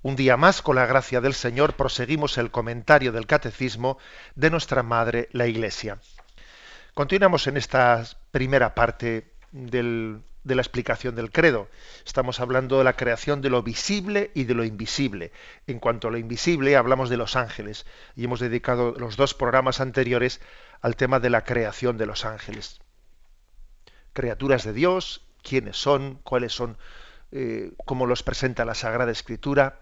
Un día más, con la gracia del Señor, proseguimos el comentario del Catecismo de nuestra Madre, la Iglesia. Continuamos en esta primera parte de la explicación del credo. Estamos hablando de la creación de lo visible y de lo invisible. En cuanto a lo invisible, hablamos de los ángeles y hemos dedicado los dos programas anteriores al tema de la creación de los ángeles. Criaturas de Dios, quiénes son, cuáles son, eh, cómo los presenta la Sagrada Escritura,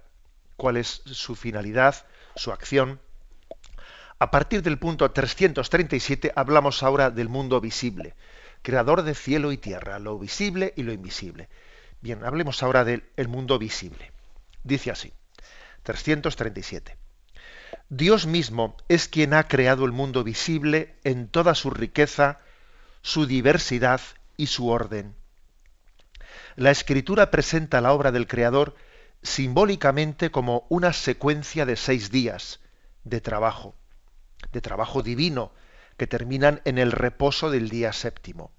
cuál es su finalidad, su acción. A partir del punto 337 hablamos ahora del mundo visible, creador de cielo y tierra, lo visible y lo invisible. Bien, hablemos ahora del mundo visible. Dice así, 337. Dios mismo es quien ha creado el mundo visible en toda su riqueza, su diversidad y su orden. La escritura presenta la obra del Creador simbólicamente como una secuencia de seis días de trabajo, de trabajo divino, que terminan en el reposo del día séptimo.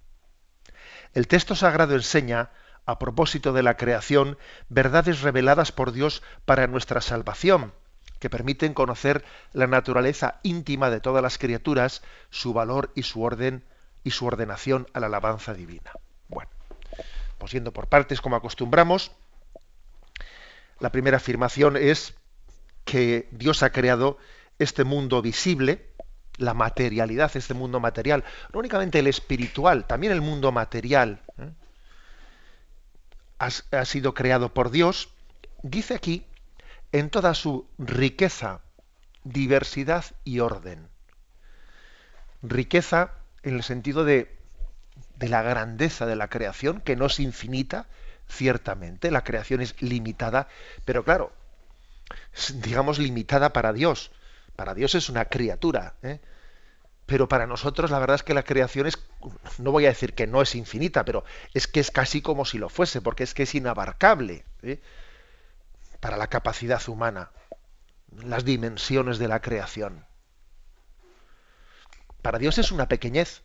El texto sagrado enseña, a propósito de la creación, verdades reveladas por Dios para nuestra salvación, que permiten conocer la naturaleza íntima de todas las criaturas, su valor y su orden y su ordenación a la alabanza divina. Bueno, pues yendo por partes como acostumbramos, la primera afirmación es que Dios ha creado este mundo visible, la materialidad, este mundo material, no únicamente el espiritual, también el mundo material, ¿eh? ha, sido creado por Dios, dice aquí, en toda su riqueza, diversidad y orden. Riqueza en el sentido de, de la grandeza de la creación, que no es infinita, Ciertamente, la creación es limitada, pero claro, digamos limitada para Dios. Para Dios es una criatura, ¿eh? pero para nosotros la verdad es que la creación es, no voy a decir que no es infinita, pero es que es casi como si lo fuese, porque es que es inabarcable ¿eh? para la capacidad humana, las dimensiones de la creación. Para Dios es una pequeñez,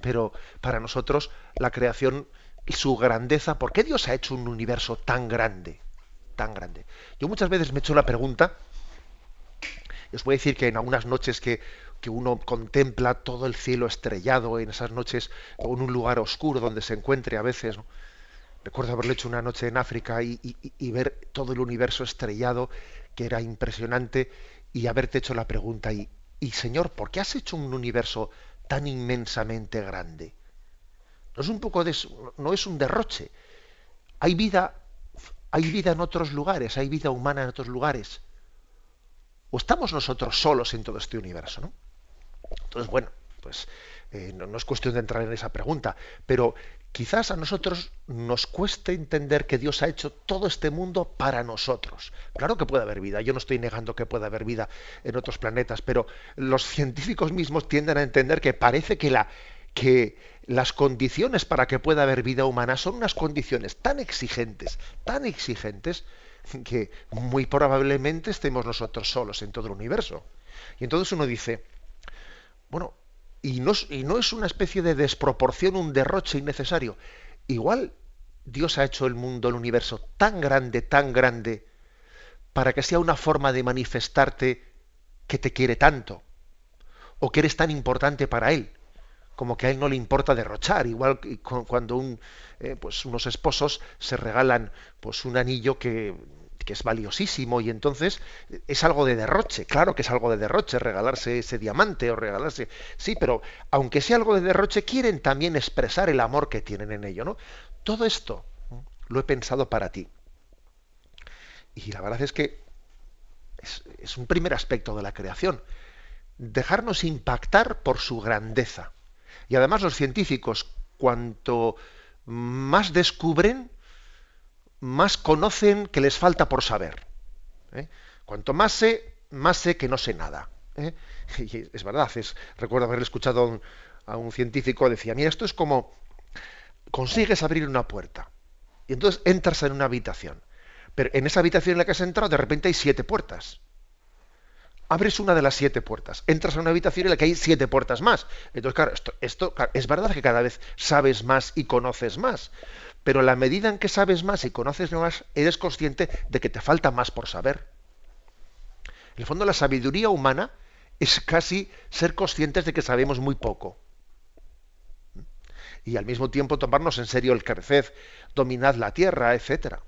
pero para nosotros la creación su grandeza, ¿por qué Dios ha hecho un universo tan grande? Tan grande. Yo muchas veces me he hecho la pregunta, y os voy a decir que en algunas noches que, uno contempla todo el cielo estrellado, en esas noches, o en un lugar oscuro donde se encuentre a veces, recuerdo haberlo hecho una noche en África y, ver todo el universo estrellado, que era impresionante, y haberte hecho la pregunta, y, y Señor, ¿por qué has hecho un universo tan inmensamente grande? No es un poco de, no es un derroche. Hay vida, hay vida en otros lugares, hay vida humana en otros lugares. O estamos nosotros solos en todo este universo, ¿no? Entonces, bueno, pues eh, no, es cuestión de entrar en esa pregunta, pero quizás a nosotros nos cueste entender que Dios ha hecho todo este mundo para nosotros. Claro que puede haber vida, yo no estoy negando que pueda haber vida en otros planetas, pero los científicos mismos tienden a entender que parece que la, que las condiciones para que pueda haber vida humana son unas condiciones tan exigentes, tan exigentes, que muy probablemente estemos nosotros solos en todo el universo. Y entonces uno dice, bueno, y no, es una especie de desproporción, un derroche innecesario. Igual Dios ha hecho el mundo, el universo tan grande, tan grande, para que sea una forma de manifestarte que te quiere tanto, o que eres tan importante para Él como que a él no le importa derrochar, igual cuando eh, pues unos esposos se regalan pues un anillo que, es valiosísimo y entonces eh, es algo de derroche, claro que es algo de derroche regalarse ese diamante o regalarse, sí, pero aunque sea algo de derroche, quieren también expresar el amor que tienen en ello, ¿no? Todo esto lo he pensado para ti. Y la verdad es que es un primer aspecto de la creación, dejarnos impactar por su grandeza y además los científicos, cuanto más descubren, más conocen que les falta por saber. ¿eh? Cuanto más sé, más sé que no sé nada. ¿eh? Y es verdad, es, recuerdo haber escuchado a un, a un científico, decía, mira, esto es como consigues abrir una puerta y entonces entras en una habitación. Pero en esa habitación en la que has entrado, de repente hay siete puertas. Abres una de las siete puertas, entras a una habitación en la que hay siete puertas más. Entonces, claro, esto, esto es verdad que cada vez sabes más y conoces más, pero la medida en que sabes más y conoces más, eres consciente de que te falta más por saber. En el fondo, la sabiduría humana es casi ser conscientes de que sabemos muy poco y al mismo tiempo tomarnos en serio el crecer, dominad la tierra, etcétera.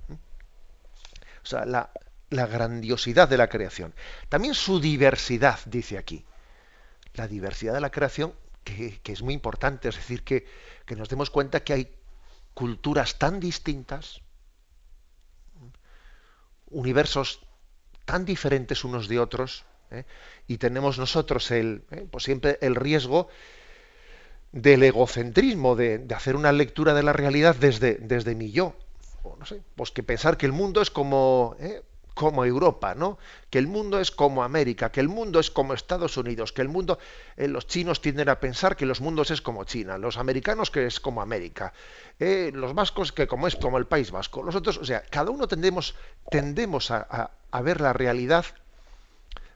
O sea, la, grandiosidad de la creación. También su diversidad, dice aquí. La diversidad de la creación, que, es muy importante, es decir, que, nos demos cuenta que hay culturas tan distintas, universos tan diferentes unos de otros, ¿eh? y tenemos nosotros el, ¿eh? pues siempre el riesgo del egocentrismo, de, hacer una lectura de la realidad desde, desde mi yo. O no sé, pues que pensar que el mundo es como, ¿eh? Como Europa, ¿no? Que el mundo es como América, que el mundo es como Estados Unidos, que el mundo, eh, los chinos tienden a pensar que los mundos es como China, los americanos que es como América, eh, los vascos que como es como el País Vasco, nosotros, o sea, cada uno tendemos, tendemos a, ver la realidad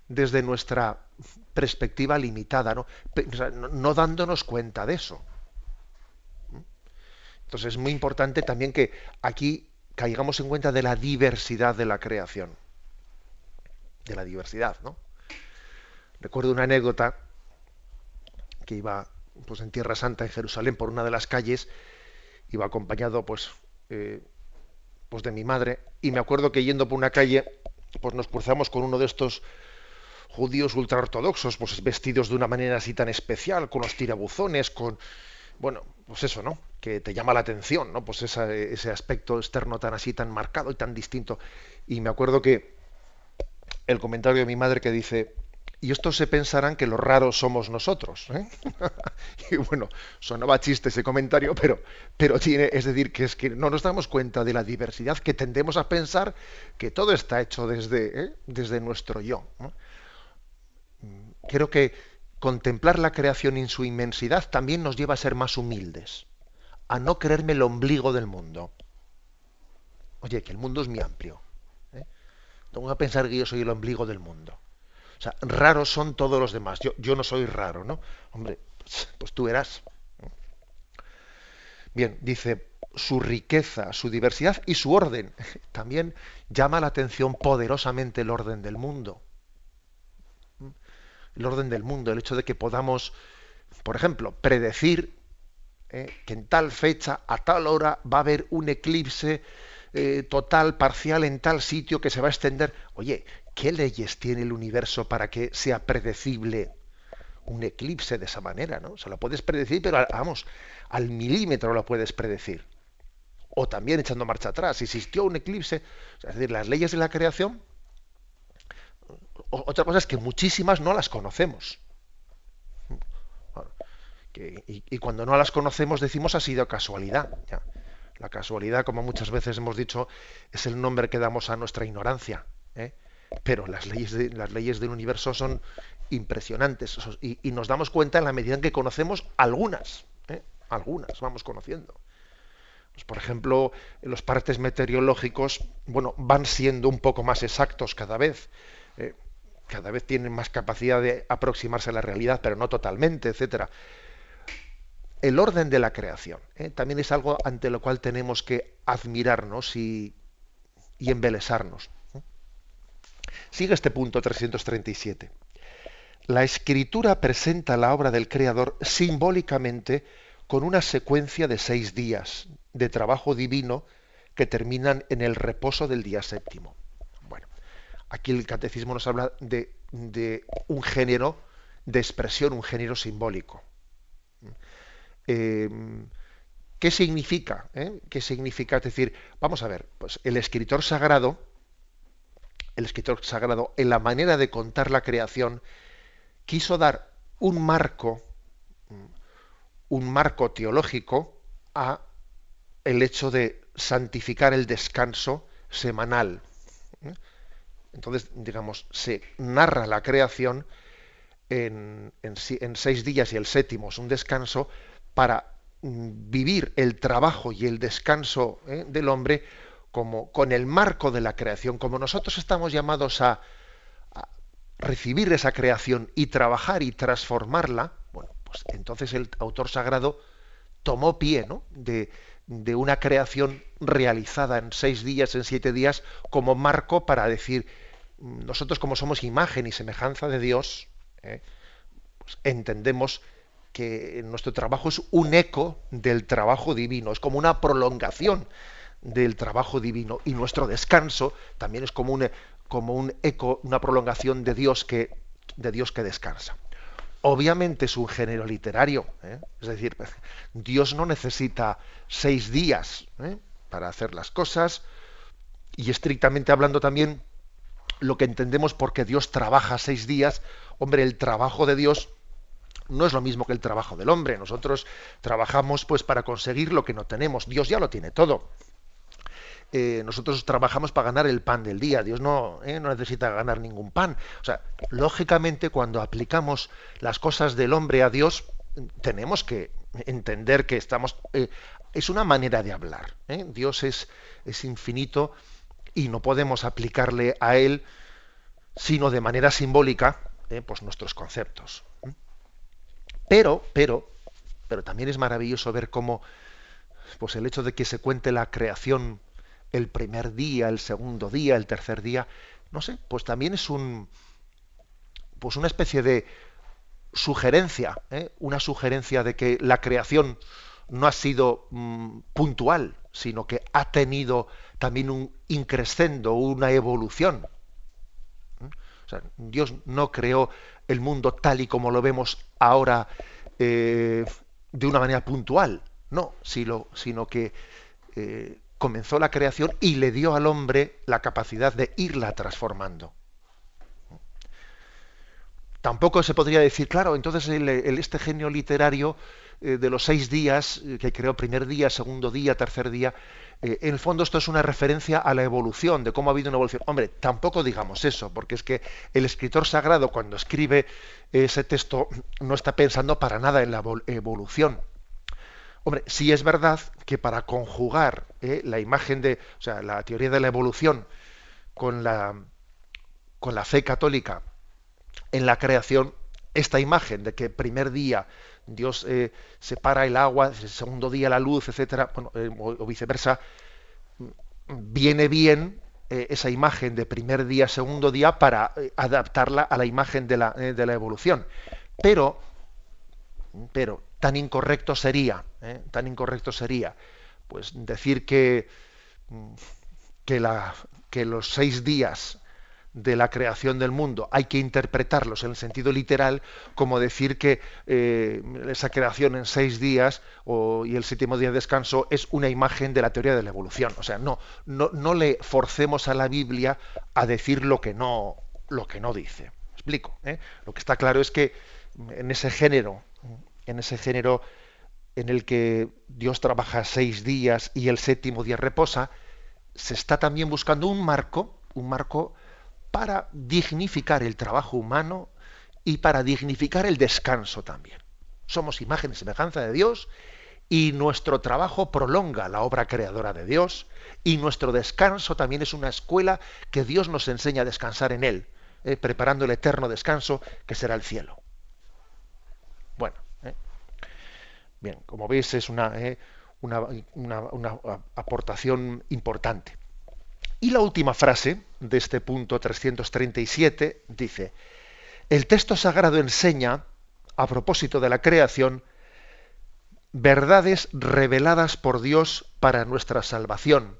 desde nuestra perspectiva limitada, ¿no? no dándonos cuenta de eso. Entonces es muy importante también que aquí caigamos en cuenta de la diversidad de la creación. De la diversidad, ¿no? Recuerdo una anécdota que iba pues, en Tierra Santa, en Jerusalén, por una de las calles, iba acompañado pues, eh, pues de mi madre, y me acuerdo que yendo por una calle, pues nos cruzamos con uno de estos judíos ultraortodoxos, pues vestidos de una manera así tan especial, con los tirabuzones, con, bueno, pues eso, ¿no? Que te llama la atención, ¿no? Pues ese aspecto externo tan así, tan marcado y tan distinto. Y me acuerdo que el comentario de mi madre que dice, y estos se pensarán que los raros somos nosotros. ¿eh? y bueno, sonaba chiste ese comentario, pero, pero tiene, es decir, que es que no nos damos cuenta de la diversidad que tendemos a pensar que todo está hecho desde, ¿eh? desde nuestro yo. ¿no? creo que contemplar la creación en su inmensidad también nos lleva a ser más humildes, a no creerme el ombligo del mundo. Oye, que el mundo es muy amplio. ¿eh? Tengo que pensar que yo soy el ombligo del mundo. O sea, raros son todos los demás. Yo, yo no soy raro, ¿no? Hombre, pues, pues tú eras. Bien, dice, su riqueza, su diversidad y su orden. También llama la atención poderosamente el orden del mundo el orden del mundo, el hecho de que podamos, por ejemplo, predecir eh, que en tal fecha, a tal hora, va a haber un eclipse eh, total, parcial en tal sitio que se va a extender. Oye, ¿qué leyes tiene el universo para que sea predecible un eclipse de esa manera? ¿no? Se lo puedes predecir, pero vamos, al milímetro lo puedes predecir. O también echando marcha atrás, existió un eclipse, es decir, las leyes de la creación otra cosa es que muchísimas no las conocemos. y, cuando no las conocemos decimos ha sido casualidad. La casualidad, como muchas veces hemos dicho, es el nombre que damos a nuestra ignorancia. ¿eh? Pero las leyes, las leyes del universo son impresionantes y, nos damos cuenta en la medida en que conocemos algunas. ¿eh? Algunas vamos conociendo. Pues, por ejemplo, los partes meteorológicos bueno, van siendo un poco más exactos cada vez. ¿eh? Cada vez tienen más capacidad de aproximarse a la realidad, pero no totalmente, etcétera. El orden de la creación ¿eh? también es algo ante lo cual tenemos que admirarnos y, y embelesarnos. ¿eh? Sigue este punto 337. La escritura presenta la obra del Creador simbólicamente con una secuencia de seis días de trabajo divino que terminan en el reposo del día séptimo. Aquí el catecismo nos habla de, un género de expresión, un género simbólico. Eh, ¿Qué significa? Eh? ¿Qué significa? Es decir, vamos a ver, pues el escritor sagrado, el escritor sagrado, en la manera de contar la creación, quiso dar un marco, un marco teológico a el hecho de santificar el descanso semanal. Entonces, digamos, se narra la creación en, seis días y el séptimo es un descanso para mm, vivir el trabajo y el descanso ¿eh? del hombre como con el marco de la creación, como nosotros estamos llamados a, recibir esa creación y trabajar y transformarla, bueno, pues entonces el autor sagrado tomó pie ¿no? de una creación realizada en seis días, en siete días, como marco para decir, nosotros como somos imagen y semejanza de Dios, ¿eh? pues entendemos que nuestro trabajo es un eco del trabajo divino, es como una prolongación del trabajo divino y nuestro descanso también es como un, como un eco, una prolongación de Dios que, de Dios que descansa. Obviamente es un género literario, ¿eh? es decir, Dios no necesita seis días ¿eh? para hacer las cosas y estrictamente hablando también lo que entendemos porque Dios trabaja seis días, hombre, el trabajo de Dios no es lo mismo que el trabajo del hombre. Nosotros trabajamos pues para conseguir lo que no tenemos. Dios ya lo tiene todo. Eh, nosotros trabajamos para ganar el pan del día. Dios no, eh, no necesita ganar ningún pan. O sea, lógicamente cuando aplicamos las cosas del hombre a Dios, tenemos que entender que estamos... Eh, es una manera de hablar. Dios es, es infinito y no podemos aplicarle a él sino de manera simbólica eh, pues nuestros conceptos. Pero, pero, pero también es maravilloso ver cómo pues el hecho de que se cuente la creación el primer día, el segundo día, el tercer día, no sé, pues también es un pues una especie de sugerencia, ¿eh? una sugerencia de que la creación no ha sido mm, puntual, sino que ha tenido también un increscendo, una evolución. ¿Mm? Dios no creó el mundo tal y como lo vemos ahora eh, de una manera puntual, no, sino, sino que eh, comenzó la creación y le dio al hombre la capacidad de irla transformando. Tampoco se podría decir, claro, entonces este genio literario eh, de los seis días, que creó primer día, segundo día, tercer día, eh, en el fondo esto es una referencia a la evolución, de cómo ha habido una evolución. Hombre, tampoco digamos eso, porque es que el escritor sagrado cuando escribe ese texto no está pensando para nada en la evolución. Hombre, sí es verdad que para conjugar la imagen de, o sea, la teoría de la evolución con la, con la fe católica en la creación, esta imagen de que primer día Dios eh, separa el agua, el segundo día la luz, etcétera, eh, o, viceversa, viene bien eh, esa imagen de primer día, segundo día, para adaptarla a la imagen de la, de la evolución. Pero, pero tan incorrecto sería, tan incorrecto sería, pues decir que, que, la, que los seis días de la creación del mundo hay que interpretarlos en el sentido literal como decir que eh, esa creación en seis días o, y el séptimo día de descanso es una imagen de la teoría de la evolución. O sea, no, no, no le forcemos a la Biblia a decir lo que no, lo que no dice. explico? ¿eh? Lo que está claro es que en ese género, en ese género en el que Dios trabaja seis días y el séptimo día reposa, se está también buscando un marco, un marco para dignificar el trabajo humano y para dignificar el descanso también. Somos imagen y semejanza de Dios y nuestro trabajo prolonga la obra creadora de Dios y nuestro descanso también es una escuela que Dios nos enseña a descansar en Él, eh, preparando el eterno descanso que será el cielo. Bueno, eh. bien, como veis es una, eh, una aportación importante. Y la última frase de este punto 337 dice, el texto sagrado enseña, a propósito de la creación, verdades reveladas por Dios para nuestra salvación,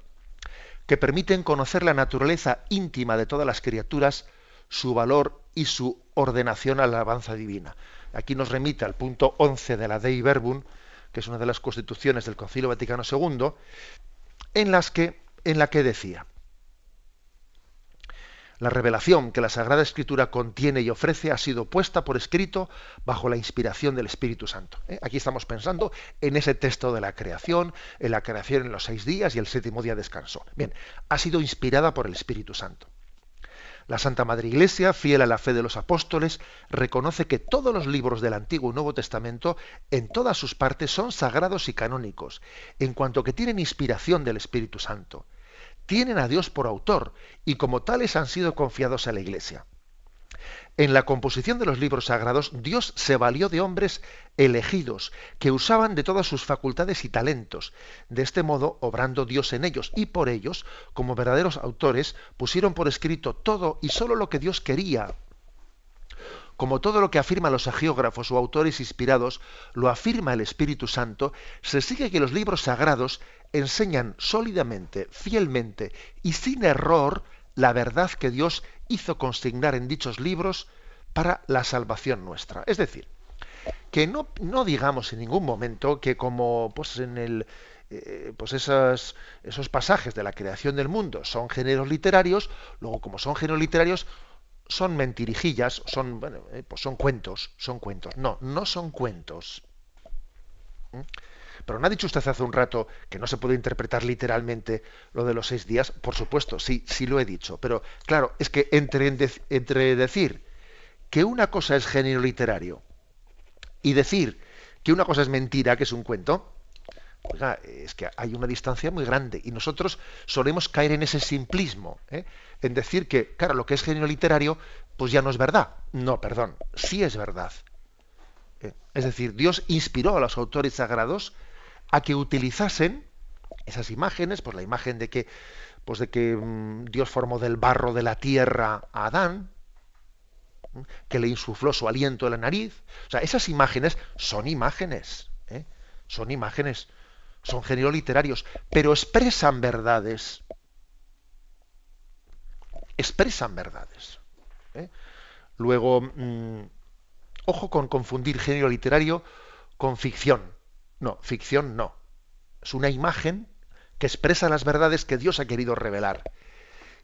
que permiten conocer la naturaleza íntima de todas las criaturas, su valor y su ordenación a la alabanza divina. Aquí nos remite al punto 11 de la Dei Verbum, que es una de las constituciones del Concilio Vaticano II, en, las que, en la que decía, la revelación que la Sagrada Escritura contiene y ofrece ha sido puesta por escrito bajo la inspiración del Espíritu Santo. ¿eh? Aquí estamos pensando en ese texto de la creación, en la creación en los seis días y el séptimo día de descanso. Bien, ha sido inspirada por el Espíritu Santo. La Santa Madre Iglesia, fiel a la fe de los apóstoles, reconoce que todos los libros del Antiguo y Nuevo Testamento, en todas sus partes, son sagrados y canónicos, en cuanto que tienen inspiración del Espíritu Santo. Tienen a Dios por autor y como tales han sido confiados a la Iglesia. En la composición de los libros sagrados, Dios se valió de hombres elegidos, que usaban de todas sus facultades y talentos, de este modo obrando Dios en ellos, y por ellos, como verdaderos autores, pusieron por escrito todo y sólo lo que Dios quería. Como todo lo que afirman los agiógrafos o autores inspirados, lo afirma el Espíritu Santo, se sigue que los libros sagrados enseñan sólidamente, fielmente y sin error la verdad que Dios hizo consignar en dichos libros para la salvación nuestra. Es decir, que no, no digamos en ningún momento que como pues en el eh, pues esos pasajes de la creación del mundo son géneros literarios, luego como son géneros literarios son mentirijillas, son bueno, eh, pues son cuentos, son cuentos. No, no son cuentos. ¿Mm? Pero ¿no ha dicho usted hace un rato que no se puede interpretar literalmente lo de los seis días? Por supuesto, sí, sí lo he dicho. Pero claro, es que entre, entre decir que una cosa es género literario y decir que una cosa es mentira, que es un cuento, es que hay una distancia muy grande y nosotros solemos caer en ese simplismo, ¿eh? en decir que, claro, lo que es género literario, pues ya no es verdad. No, perdón, sí es verdad. ¿eh? Es decir, Dios inspiró a los autores sagrados a que utilizasen esas imágenes, pues la imagen de que, pues de que mm, Dios formó del barro de la tierra a Adán, que le insufló su aliento en la nariz. O sea, esas imágenes son imágenes, ¿eh? son imágenes, son géneros literarios, pero expresan verdades. Expresan verdades. ¿eh? Luego, mm, ojo con confundir género literario con ficción. No, ficción no. Es una imagen que expresa las verdades que Dios ha querido revelar.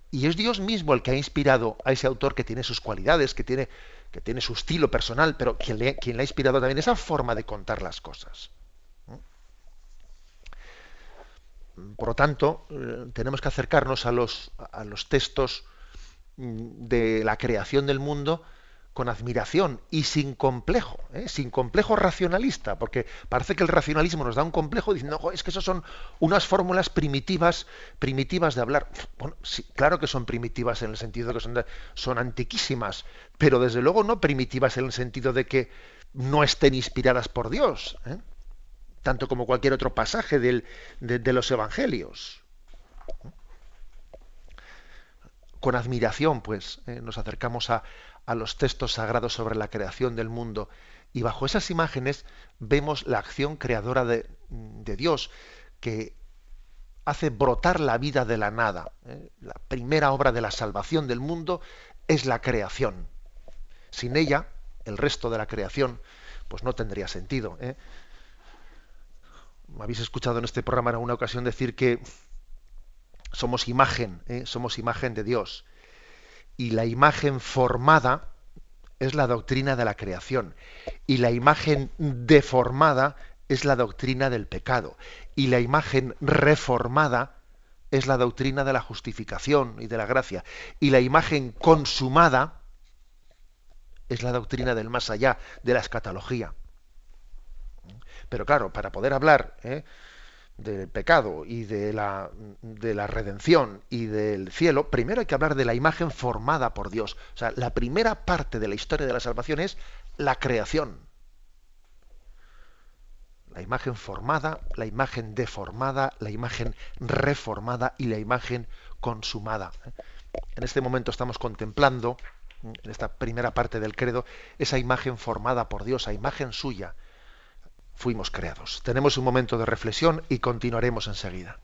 Y es Dios mismo el que ha inspirado a ese autor que tiene sus cualidades, que tiene, que tiene su estilo personal, pero quien le, quien le ha inspirado también esa forma de contar las cosas. Por lo tanto, eh, tenemos que acercarnos a los, textos mm, de la creación del mundo con admiración y sin complejo, ¿eh? sin complejo racionalista, porque parece que el racionalismo nos da un complejo diciendo, es que eso son unas fórmulas primitivas, primitivas de hablar. Bueno, sí, claro que son primitivas en el sentido de que son, son antiquísimas, pero desde luego no primitivas en el sentido de que no estén inspiradas por Dios, ¿eh? Tanto como cualquier otro pasaje del, de, los evangelios con admiración, pues, ¿eh? nos acercamos a, a los textos sagrados sobre la creación del mundo. Y bajo esas imágenes vemos la acción creadora de, Dios, que hace brotar la vida de la nada. ¿eh? La primera obra de la salvación del mundo es la creación. Sin ella, el resto de la creación, pues no tendría sentido. ¿eh? Me habéis escuchado en este programa en alguna ocasión decir que somos imagen, ¿eh? somos imagen de Dios y la imagen formada es la doctrina de la creación y la imagen deformada es la doctrina del pecado y la imagen reformada es la doctrina de la justificación y de la gracia y la imagen consumada es la doctrina del más allá, de la escatología. Pero claro, para poder hablar ¿eh? del pecado y de la, de la redención y del cielo, primero hay que hablar de la imagen formada por Dios. O sea, la primera parte de la historia de la salvación es la creación. La imagen formada, la imagen deformada, la imagen reformada y la imagen consumada. En este momento estamos contemplando, en esta primera parte del credo, esa imagen formada por Dios, esa imagen suya, fuimos creados. Tenemos un momento de reflexión y continuaremos enseguida.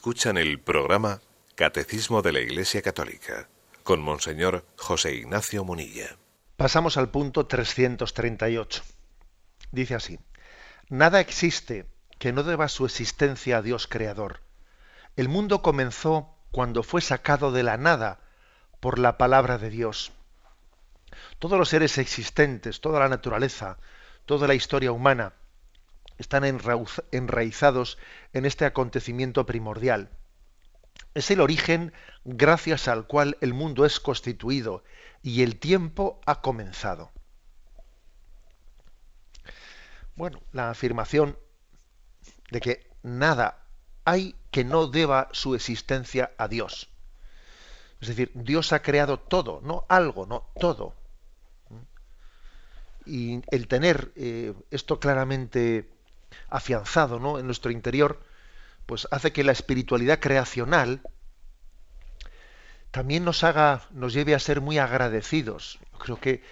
Escuchan el programa Catecismo de la Iglesia Católica con Monseñor José Ignacio Munilla. Pasamos al punto 338. Dice así, Nada existe que no deba su existencia a Dios Creador. El mundo comenzó cuando fue sacado de la nada por la palabra de Dios. Todos los seres existentes, toda la naturaleza, toda la historia humana, están enraizados en este acontecimiento primordial. Es el origen gracias al cual el mundo es constituido y el tiempo ha comenzado. Bueno, la afirmación de que nada hay que no deba su existencia a Dios. Es decir, Dios ha creado todo, no algo, no todo. Y el tener eh, esto claramente afianzado ¿no? en nuestro interior, pues hace que la espiritualidad creacional también nos haga, nos lleve a ser muy agradecidos. creo que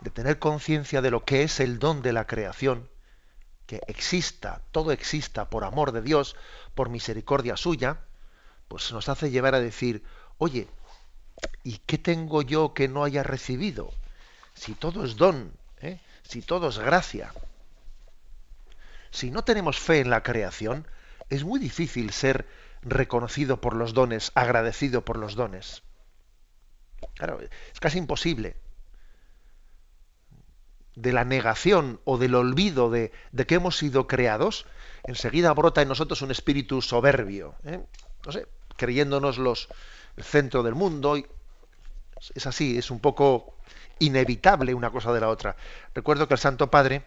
de tener conciencia de lo que es el don de la creación, que exista, todo exista por amor de Dios, por misericordia suya, pues nos hace llevar a decir, oye, ¿y qué tengo yo que no haya recibido? Si todo es don, ¿eh? si todo es gracia. Si no tenemos fe en la creación, es muy difícil ser reconocido por los dones, agradecido por los dones. Claro, es casi imposible. De la negación o del olvido de, que hemos sido creados, enseguida brota en nosotros un espíritu soberbio. ¿eh? No sé, creyéndonos los, el centro del mundo. Es así, es un poco inevitable una cosa de la otra. Recuerdo que el Santo Padre,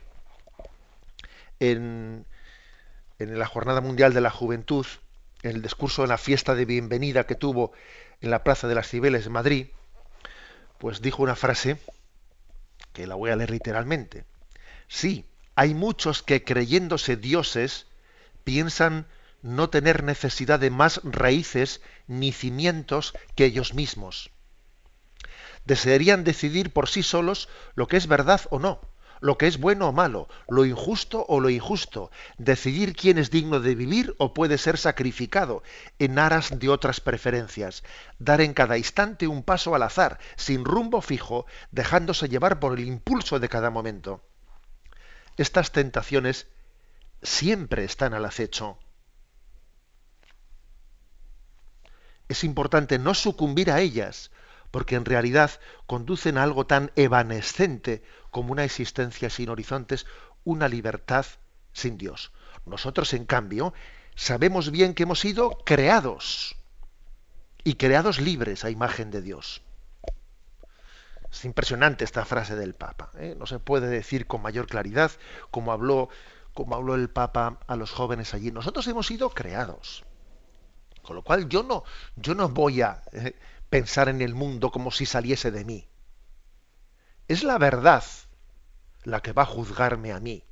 en, la Jornada Mundial de la Juventud, en el discurso de la fiesta de bienvenida que tuvo en la Plaza de las Cibeles de Madrid, pues dijo una frase que la voy a leer literalmente. Sí, hay muchos que creyéndose dioses piensan no tener necesidad de más raíces ni cimientos que ellos mismos. Desearían decidir por sí solos lo que es verdad o no lo que es bueno o malo, lo injusto o lo injusto, decidir quién es digno de vivir o puede ser sacrificado en aras de otras preferencias, dar en cada instante un paso al azar, sin rumbo fijo, dejándose llevar por el impulso de cada momento. Estas tentaciones siempre están al acecho. Es importante no sucumbir a ellas, porque en realidad conducen a algo tan evanescente como una existencia sin horizontes, una libertad sin Dios. Nosotros, en cambio, sabemos bien que hemos sido creados y creados libres a imagen de Dios. Es impresionante esta frase del Papa. ¿eh? No se puede decir con mayor claridad como habló, el Papa a los jóvenes allí. Nosotros hemos sido creados. Con lo cual yo no, yo no voy a eh, pensar en el mundo como si saliese de mí. Es la verdad la que va a juzgarme a mí.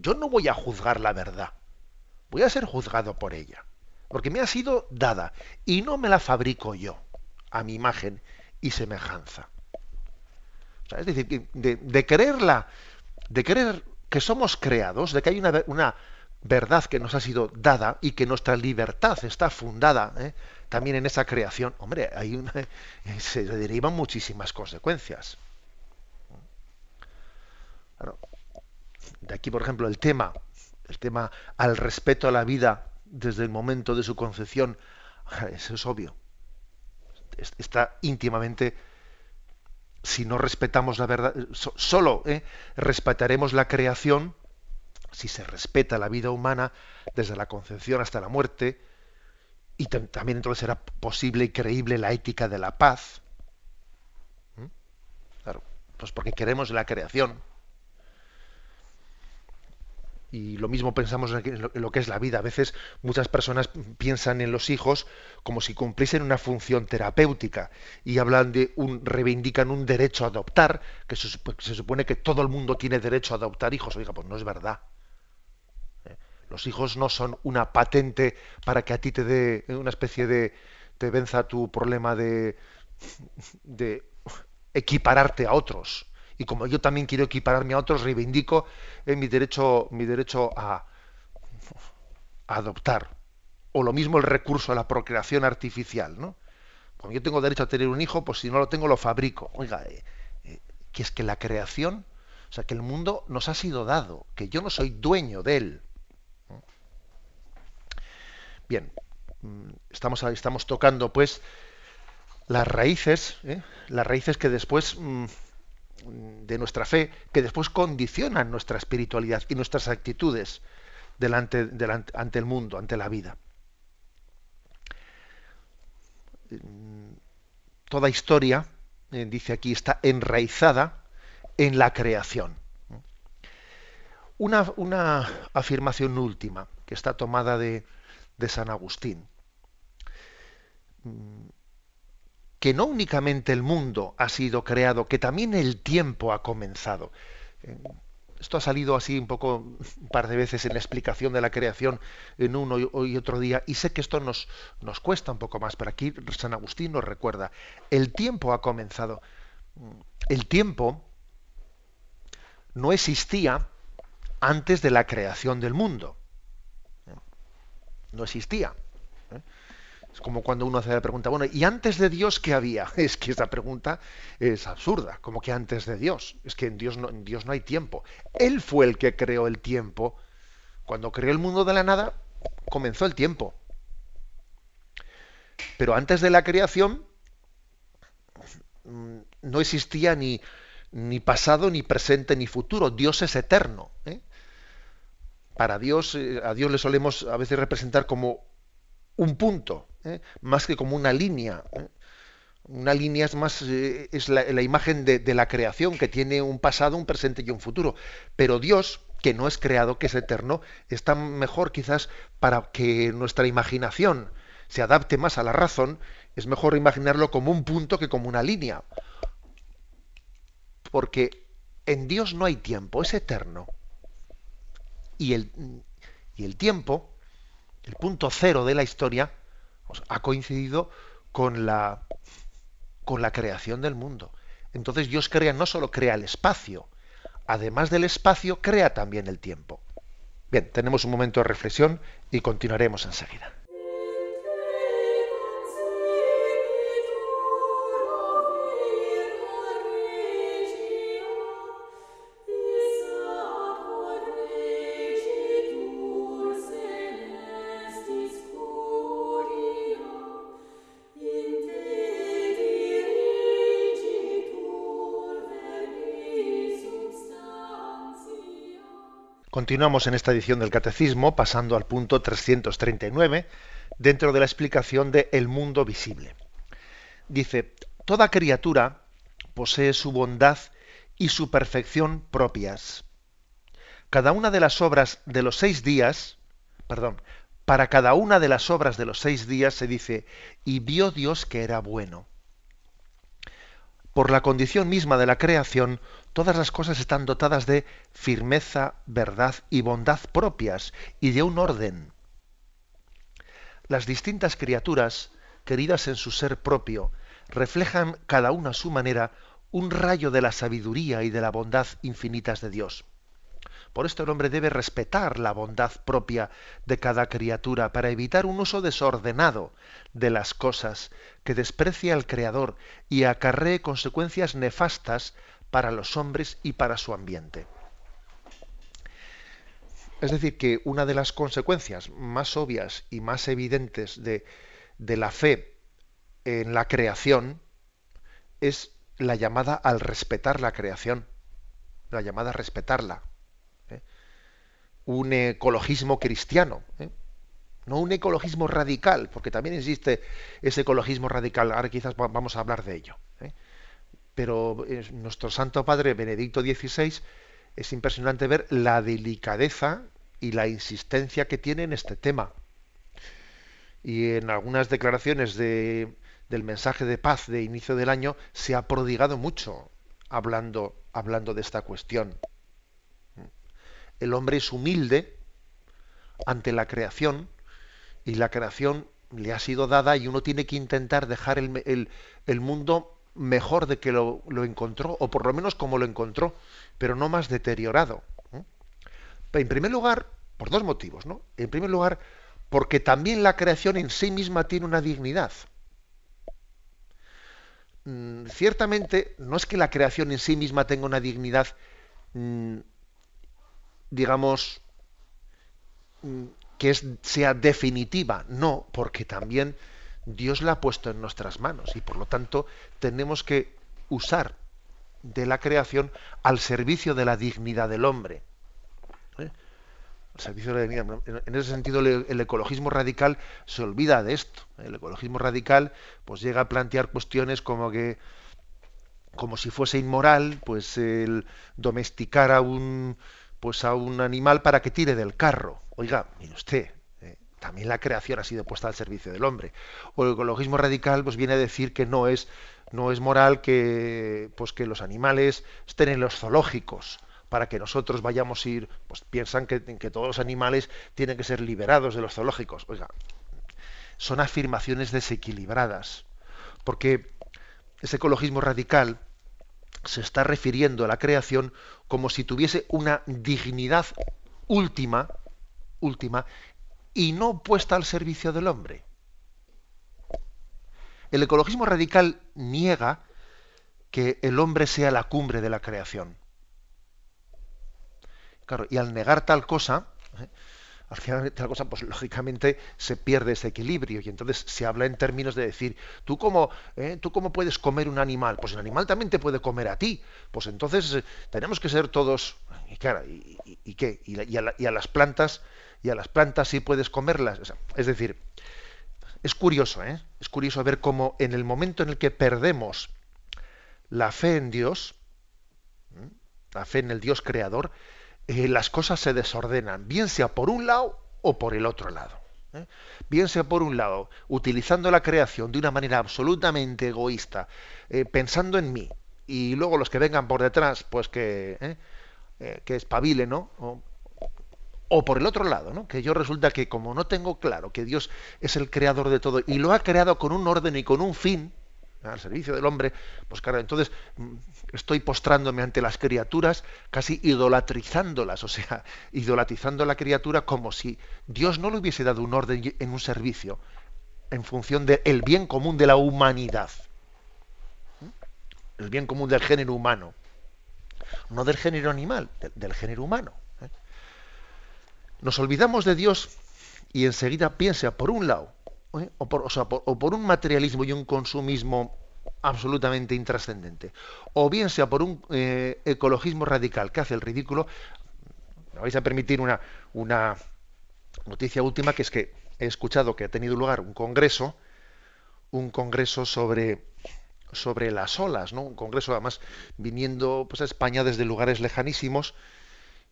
Yo no voy a juzgar la verdad. Voy a ser juzgado por ella. Porque me ha sido dada y no me la fabrico yo a mi imagen y semejanza. es decir, de, de, creerla, de creer que somos creados, de que hay una, verdad que nos ha sido dada y que nuestra libertad está fundada ¿eh? también en esa creación, hombre, hay una, se derivan muchísimas consecuencias. De aquí, por ejemplo, el tema, el tema al respeto a la vida desde el momento de su concepción, eso es obvio. Está íntimamente, si no respetamos la verdad, solo ¿eh? respetaremos la creación si se respeta la vida humana desde la concepción hasta la muerte, y también entonces será posible y creíble la ética de la paz. ¿Mm? Claro, pues porque queremos la creación. Y lo mismo pensamos en lo que es la vida. A veces muchas personas piensan en los hijos como si cumpliesen una función terapéutica y hablan de un, reivindican un derecho a adoptar, que se, se supone que todo el mundo tiene derecho a adoptar hijos. Oiga, pues no es verdad. Los hijos no son una patente para que a ti te dé una especie de te venza tu problema de, de equipararte a otros. Y como yo también quiero equipararme a otros, reivindico eh, mi derecho, mi derecho a, adoptar O lo mismo el recurso a la procreación artificial, ¿no? Como yo tengo derecho a tener un hijo, pues si no lo tengo lo fabrico. Oiga, eh, eh, que es que la creación, o sea, que el mundo nos ha sido dado, que yo no soy dueño de él. Bien, mm, estamos, estamos tocando pues las raíces, las raíces que después mm, de nuestra fe, que después condicionan nuestra espiritualidad y nuestras actitudes delante, delante ante el mundo, ante la vida. Toda historia, eh, dice aquí, está enraizada en la creación. Una, una afirmación última, que está tomada de, de San Agustín que no únicamente el mundo ha sido creado, que también el tiempo ha comenzado. Esto ha salido así un poco un par de veces en la explicación de la creación en uno y otro día, y sé que esto nos, nos cuesta un poco más, pero aquí San Agustín nos recuerda, el tiempo ha comenzado. El tiempo no existía antes de la creación del mundo. No existía como cuando uno hace la pregunta, bueno, ¿y antes de Dios qué había? Es que esa pregunta es absurda, como que antes de Dios. Es que en Dios no, Dios no hay tiempo. Él fue el que creó el tiempo. Cuando creó el mundo de la nada, comenzó el tiempo. Pero antes de la creación mm, no existía ni, ni pasado, ni presente, ni futuro. Dios es eterno. ¿eh? Para Dios, eh, a Dios le solemos a veces representar como un punto, ¿eh? más que como una línea. ¿eh? Una línea es más eh, es la, imagen de, de, la creación que tiene un pasado, un presente y un futuro. Pero Dios, que no es creado, que es eterno, está mejor quizás para que nuestra imaginación se adapte más a la razón, es mejor imaginarlo como un punto que como una línea. Porque en Dios no hay tiempo, es eterno. Y el, y el tiempo el punto cero de la historia pues, ha coincidido con la, con la creación del mundo. Entonces Dios crea, no solo crea el espacio, además del espacio, crea también el tiempo. Bien, tenemos un momento de reflexión y continuaremos enseguida. Continuamos en esta edición del Catecismo, pasando al punto 339, dentro de la explicación de el mundo visible. Dice, toda criatura posee su bondad y su perfección propias. Cada una de las obras de los seis días, perdón, para cada una de las obras de los seis días se dice, y vio Dios que era bueno. Por la condición misma de la creación, todas las cosas están dotadas de firmeza, verdad y bondad propias y de un orden. Las distintas criaturas, queridas en su ser propio, reflejan cada una a su manera un rayo de la sabiduría y de la bondad infinitas de Dios. Por esto el hombre debe respetar la bondad propia de cada criatura para evitar un uso desordenado de las cosas que desprecie al Creador y acarree consecuencias nefastas para los hombres y para su ambiente. Es decir, que una de las consecuencias más obvias y más evidentes de, la fe en la creación es la llamada al respetar la creación, la llamada a respetarla. ¿eh? Un ecologismo cristiano, ¿eh? no un ecologismo radical, porque también existe ese ecologismo radical, ahora quizás vamos a hablar de ello. ¿eh? Pero nuestro Santo Padre Benedicto XVI es impresionante ver la delicadeza y la insistencia que tiene en este tema. Y en algunas declaraciones de, del mensaje de paz de inicio del año se ha prodigado mucho hablando, hablando de esta cuestión. El hombre es humilde ante la creación y la creación le ha sido dada y uno tiene que intentar dejar el, el, el mundo mejor de que lo, encontró, o por lo menos como lo encontró, pero no más deteriorado. En primer lugar, por dos motivos, ¿no? En primer lugar, porque también la creación en sí misma tiene una dignidad. Mm, ciertamente no es que la creación en sí misma tenga una dignidad, mm, digamos, mm, que sea definitiva, no, porque también Dios la ha puesto en nuestras manos y por lo tanto tenemos que usar de la creación al servicio de la dignidad del hombre. ¿Eh? servicio de la En ese sentido, el, ecologismo radical se olvida de esto. El ecologismo radical pues llega a plantear cuestiones como que como si fuese inmoral, pues el domesticar a un pues a un animal para que tire del carro. Oiga, mire usted, también la creación ha sido puesta al servicio del hombre. O el ecologismo radical pues viene a decir que no es no es moral que pues que los animales estén en los zoológicos para que nosotros vayamos a ir, pues piensan que, que todos los animales tienen que ser liberados de los zoológicos. Oiga, son afirmaciones desequilibradas, porque ese ecologismo radical se está refiriendo a la creación como si tuviese una dignidad última, última, y no puesta al servicio del hombre. El ecologismo radical niega que el hombre sea la cumbre de la creación. Claro, y al negar tal cosa, ¿eh? al final tal cosa, pues lógicamente se pierde ese equilibrio y entonces se habla en términos de decir, ¿tú cómo, eh, ¿tú cómo puedes comer un animal? Pues el animal también te puede comer a ti. Pues entonces eh, tenemos que ser todos, y ¿y, qué? Y, a las plantas, y a las plantas sí puedes comerlas. es decir, es curioso, ¿eh? Es curioso ver cómo en el momento en el que perdemos la fe en Dios, la fe en el Dios creador, eh, las cosas se desordenan, bien sea por un lado o por el otro lado. ¿eh? Bien sea por un lado, utilizando la creación de una manera absolutamente egoísta, eh, pensando en mí, y luego los que vengan por detrás, pues que, que espabilen, ¿no? O, por el otro lado, ¿no? Que yo resulta que como no tengo claro que Dios es el creador de todo y lo ha creado con un orden y con un fin, al servicio del hombre, pues claro, entonces mm, estoy postrándome ante las criaturas, casi idolatrizándolas, o sea, idolatrizando a la criatura como si Dios no le hubiese dado un orden en un servicio en función del bien común de la humanidad, el bien común del género humano, no del género animal, del, género humano. Nos olvidamos de Dios y enseguida piensa, por un lado, ¿eh? o, por, o, por, un materialismo y un consumismo absolutamente intrascendente, o bien sea por un eh, ecologismo radical que hace el ridículo, me vais a permitir una, una noticia última, que es que he escuchado que ha tenido lugar un congreso, un congreso sobre sobre las olas, ¿no? Un congreso además viniendo pues, a España desde lugares lejanísimos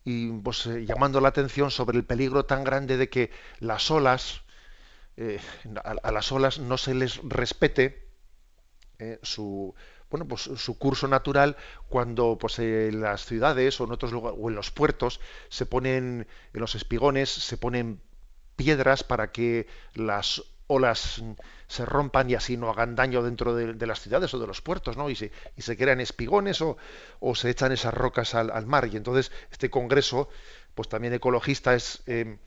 y pues, eh, llamando la atención sobre el peligro tan grande de que las olas eh, a, las olas no se les respete eh, su bueno pues su curso natural cuando pues en las ciudades o en otros lugares o en los puertos se ponen en los espigones se ponen piedras para que las olas se rompan y así no hagan daño dentro de, las ciudades o de los puertos, ¿no? Y se, y se crean espigones o, o, se echan esas rocas al, mar. Y entonces este congreso, pues también ecologista, es, eh,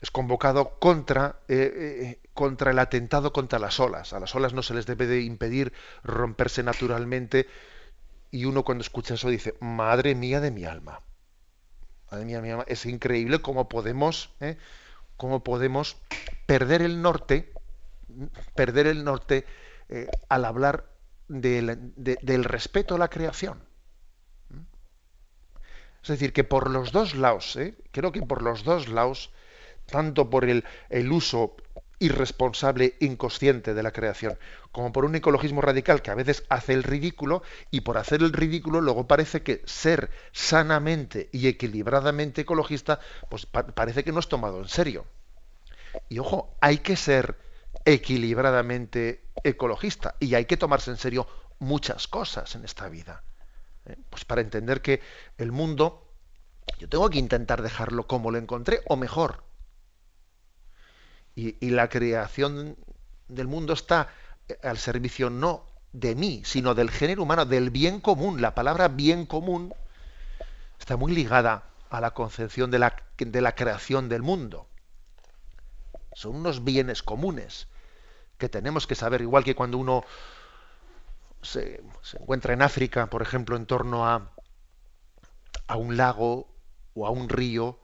es convocado contra, eh, eh, contra el atentado contra las olas. A las olas no se les debe de impedir romperse naturalmente y uno cuando escucha eso dice, madre mía de mi alma. Madre mía de mi alma. Es increíble cómo podemos, ¿eh? Cómo podemos perder el norte, perder el norte al hablar del respeto a la creación. Es decir, que por los dos lados, creo que por los dos lados, tanto por el, el uso irresponsable, inconsciente de la creación, como por un ecologismo radical que a veces hace el ridículo y por hacer el ridículo luego parece que ser sanamente y equilibradamente ecologista, pues parece que no es tomado en serio. Y ojo, hay que ser equilibradamente ecologista y hay que tomarse en serio muchas cosas en esta vida. ¿eh? Pues para entender que el mundo, yo tengo que intentar dejarlo como lo encontré o mejor y, la creación del mundo está eh, al servicio no de mí, sino del género humano, del bien común. La palabra bien común está muy ligada a la concepción de la, de la creación del mundo. son unos bienes comunes que tenemos que saber, igual que cuando uno se, encuentra en África, por ejemplo, en torno a, a un lago o a un río,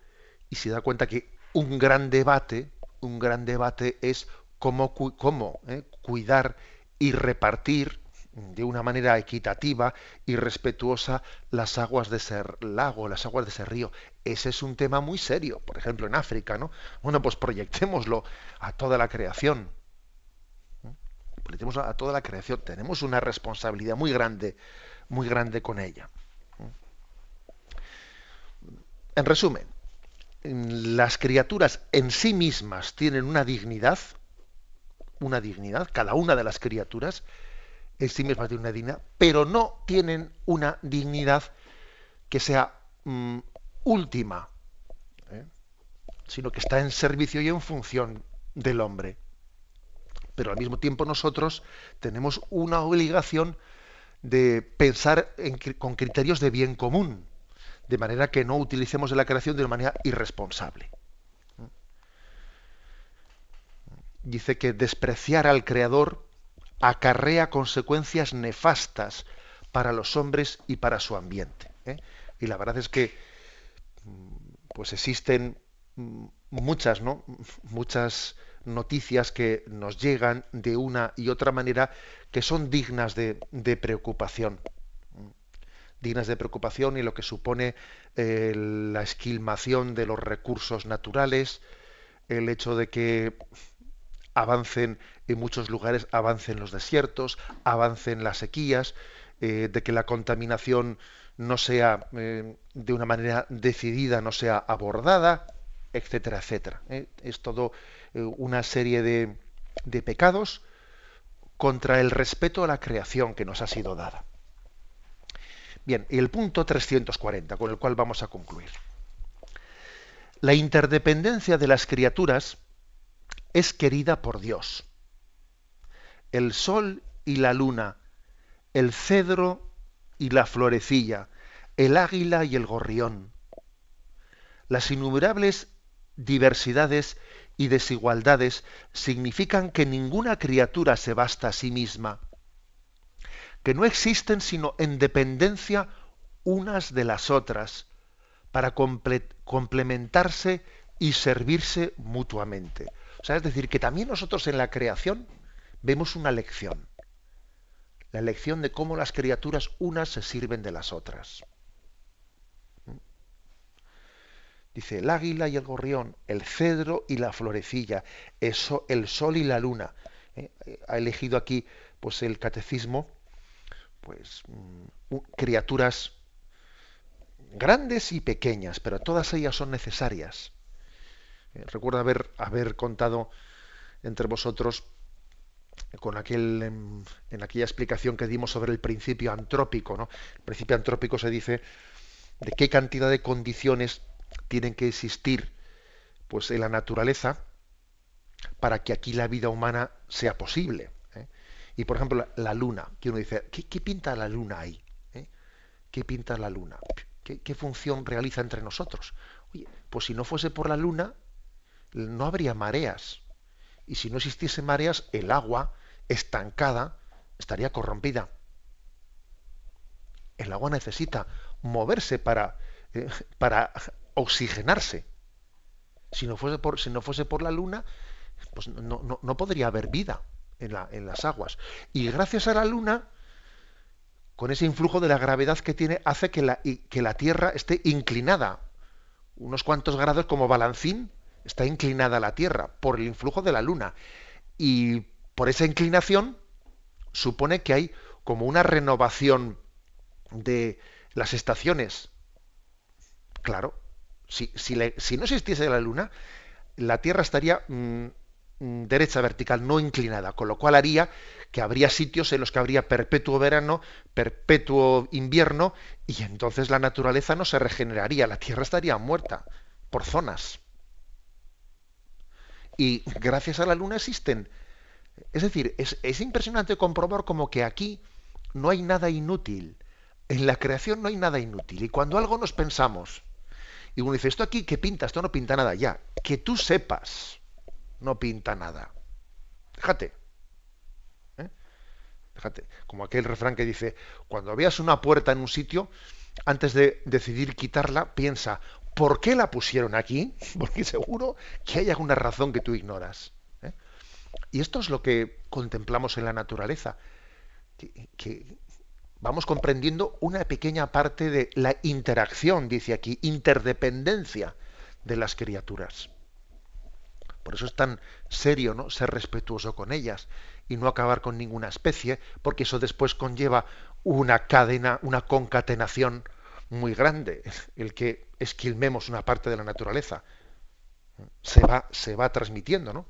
y se da cuenta que un gran debate, un gran debate es cómo, eh, cuidar y repartir de una manera equitativa y respetuosa las aguas de ese lago, las aguas de ese río. Ese es un tema muy serio, por ejemplo, en África, ¿no? Bueno, pues proyectémoslo a toda la creación. Proyectémoslo a toda la creación. Tenemos una responsabilidad muy grande, muy grande con ella. En resumen, las criaturas en sí mismas tienen una dignidad, una dignidad, cada una de las criaturas, en sí mismas tienen una dignidad, pero no tienen una dignidad que sea mm, última, ¿eh? sino que está en servicio y en función del hombre. Pero al mismo tiempo nosotros tenemos una obligación de pensar con criterios de bien común, de manera que no utilicemos la creación de una manera irresponsable. Dice que despreciar al Creador acarrea consecuencias nefastas para los hombres y para su ambiente. ¿eh? Y la verdad es que pues existen muchas, ¿no? muchas noticias que nos llegan de una y otra manera que son dignas de, preocupación. Dignas de preocupación y lo que supone eh, la esquilmación de los recursos naturales, el hecho de que avancen en muchos lugares, avancen los desiertos, avancen las sequías, eh, de que la contaminación no sea eh, de una manera decidida, no sea abordada, etcétera, etcétera. Es todo una serie de pecados contra el respeto a la creación que nos ha sido dada. Bien, y el punto 340, con el cual vamos a concluir. La interdependencia de las criaturas es querida por Dios. El sol y la luna, el cedro y la florecilla, el águila y el gorrión. Las innumerables diversidades y desigualdades significan que ninguna criatura se basta a sí misma, que no existen sino en dependencia unas de las otras, para complementarse y servirse mutuamente es decir, que también nosotros en la creación vemos una lección. La lección de cómo las criaturas unas se sirven de las otras. Dice el águila y el gorrión, el cedro y la florecilla, el sol y la luna. ¿eh? Ha elegido aquí, pues, el catecismo, pues, mm, criaturas grandes y pequeñas, pero todas ellas son necesarias. Eh, recuerdo haber, haber contado entre vosotros con aquel en, aquella explicación que dimos sobre el principio antrópico, ¿no? El principio antrópico se dice de qué cantidad de condiciones tienen que existir pues en la naturaleza para que aquí la vida humana sea posible. Y por ejemplo, la, luna, que uno dice, ¿qué, pinta la luna ahí? ¿Eh? ¿Qué pinta la luna? ¿Qué, ¿Qué, función realiza entre nosotros? Oye, pues si no fuese por la luna, no habría mareas. Y si no existiese mareas, el agua estancada estaría corrompida. El agua necesita moverse para, eh, para oxigenarse. Si no, fuese por, si no fuese por la luna, pues no, no, podría haber vida en, la, en, las aguas. Y gracias a la luna, con ese influjo de la gravedad que tiene, hace que la, que la Tierra esté inclinada unos cuantos grados como balancín está inclinada la Tierra por el influjo de la Luna. Y por esa inclinación supone que hay como una renovación de las estaciones. Claro, si, si, no existiese la Luna, la Tierra estaría mm, derecha vertical, no inclinada, con lo cual haría que habría sitios en los que habría perpetuo verano, perpetuo invierno, y entonces la naturaleza no se regeneraría, la Tierra estaría muerta por zonas. Y gracias a la luna existen. Es decir, es, impresionante comprobar como que aquí no hay nada inútil. En la creación no hay nada inútil. Y cuando algo nos pensamos, y uno dice, esto aquí, ¿qué pinta? Esto no pinta nada. Ya, que tú sepas, no pinta nada. Déjate. ¿eh? Déjate. Como aquel refrán que dice, cuando veas una puerta en un sitio, antes de decidir quitarla, piensa, ¿por qué la pusieron aquí? Porque seguro que hay alguna razón que tú ignoras. ¿eh? Y esto es lo que contemplamos en la naturaleza, que, vamos comprendiendo una pequeña parte de la interacción, dice aquí, interdependencia de las criaturas. Por eso es tan serio ¿no? ser respetuoso con ellas y no acabar con ninguna especie, porque eso después conlleva una cadena, una concatenación muy grande, el que esquilmemos una parte de la naturaleza. Se va, se va transmitiendo, ¿no?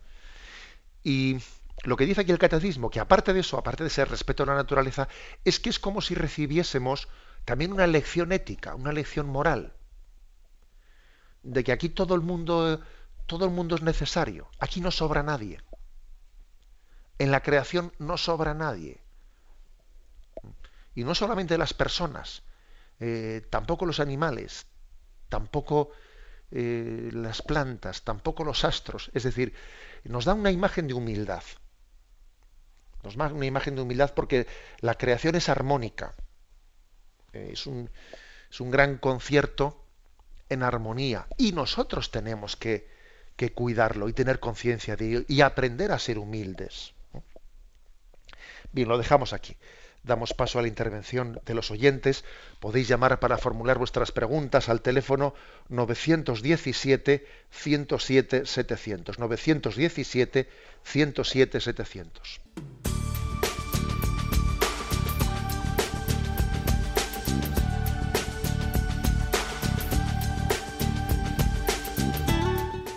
Y lo que dice aquí el catecismo, que aparte de eso, aparte de ser respeto a la naturaleza, es que es como si recibiésemos también una lección ética, una lección moral, de que aquí todo el mundo, todo el mundo es necesario, aquí no sobra nadie. En la creación no sobra nadie. Y no solamente las personas, eh, tampoco los animales, tampoco eh, las plantas, tampoco los astros. Es decir, nos da una imagen de humildad. Nos da una imagen de humildad porque la creación es armónica. Eh, es, un, es, un, gran concierto en armonía. Y nosotros tenemos que, que cuidarlo y tener conciencia de ello y aprender a ser humildes. Bien, lo dejamos aquí damos paso a la intervención de los oyentes. Podéis llamar para formular vuestras preguntas al teléfono 917 107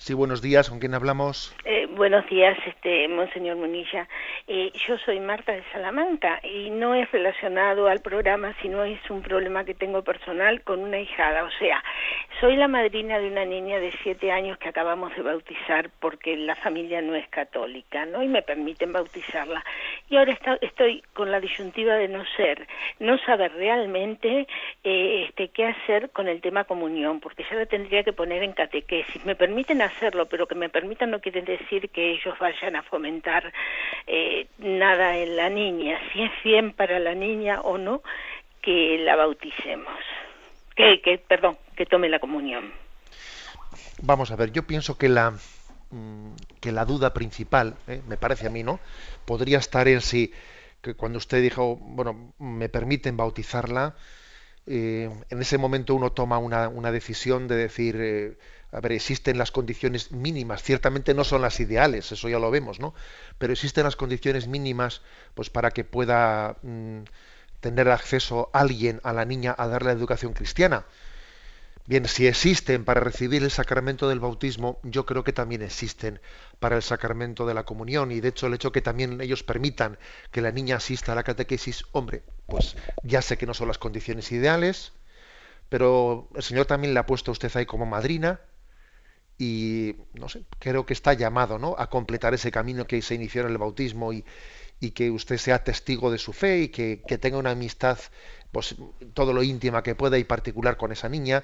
Sí, buenos días. ¿Con quién hablamos? Eh, buenos días, este, Monseñor Munilla. Eh, yo soy Marta de Salamanca y no es relacionado al programa, sino es un problema que tengo personal con una hijada. O sea, soy la madrina de una niña de siete años que acabamos de bautizar porque la familia no es católica, ¿no? Y me permiten bautizarla. Y ahora estoy con la disyuntiva de no ser, no saber realmente eh, este, qué hacer con el tema comunión, porque ya la tendría que poner en catequesis. Me permiten hacerlo, pero que me permitan no quiere decir que ellos vayan a fomentar eh, nada en la niña, si es bien para la niña o no, que la bauticemos, que, que perdón, tome la comunión. Vamos a ver, yo pienso que la mm, que la duda principal, eh, me parece a mí, ¿no? Podría estar en si que cuando usted dijo, bueno, me permiten bautizarla, eh, en ese momento uno toma una, una decisión de decir, a ver, existen las condiciones mínimas, ciertamente no son las ideales, eso ya lo vemos, ¿no? Pero existen las condiciones mínimas pues para que pueda mm, tener acceso alguien a la niña a darle la educación cristiana. Bien, si existen para recibir el sacramento del bautismo, yo creo que también existen para el sacramento de la comunión y de hecho el hecho que también ellos permitan que la niña asista a la catequesis, hombre, pues ya sé que no son las condiciones ideales, pero el Señor también le ha puesto a usted ahí como madrina y no sé, creo que está llamado ¿no? a completar ese camino que se inició en el bautismo y, y que usted sea testigo de su fe y que, que, tenga una amistad pues, todo lo íntima que pueda y particular con esa niña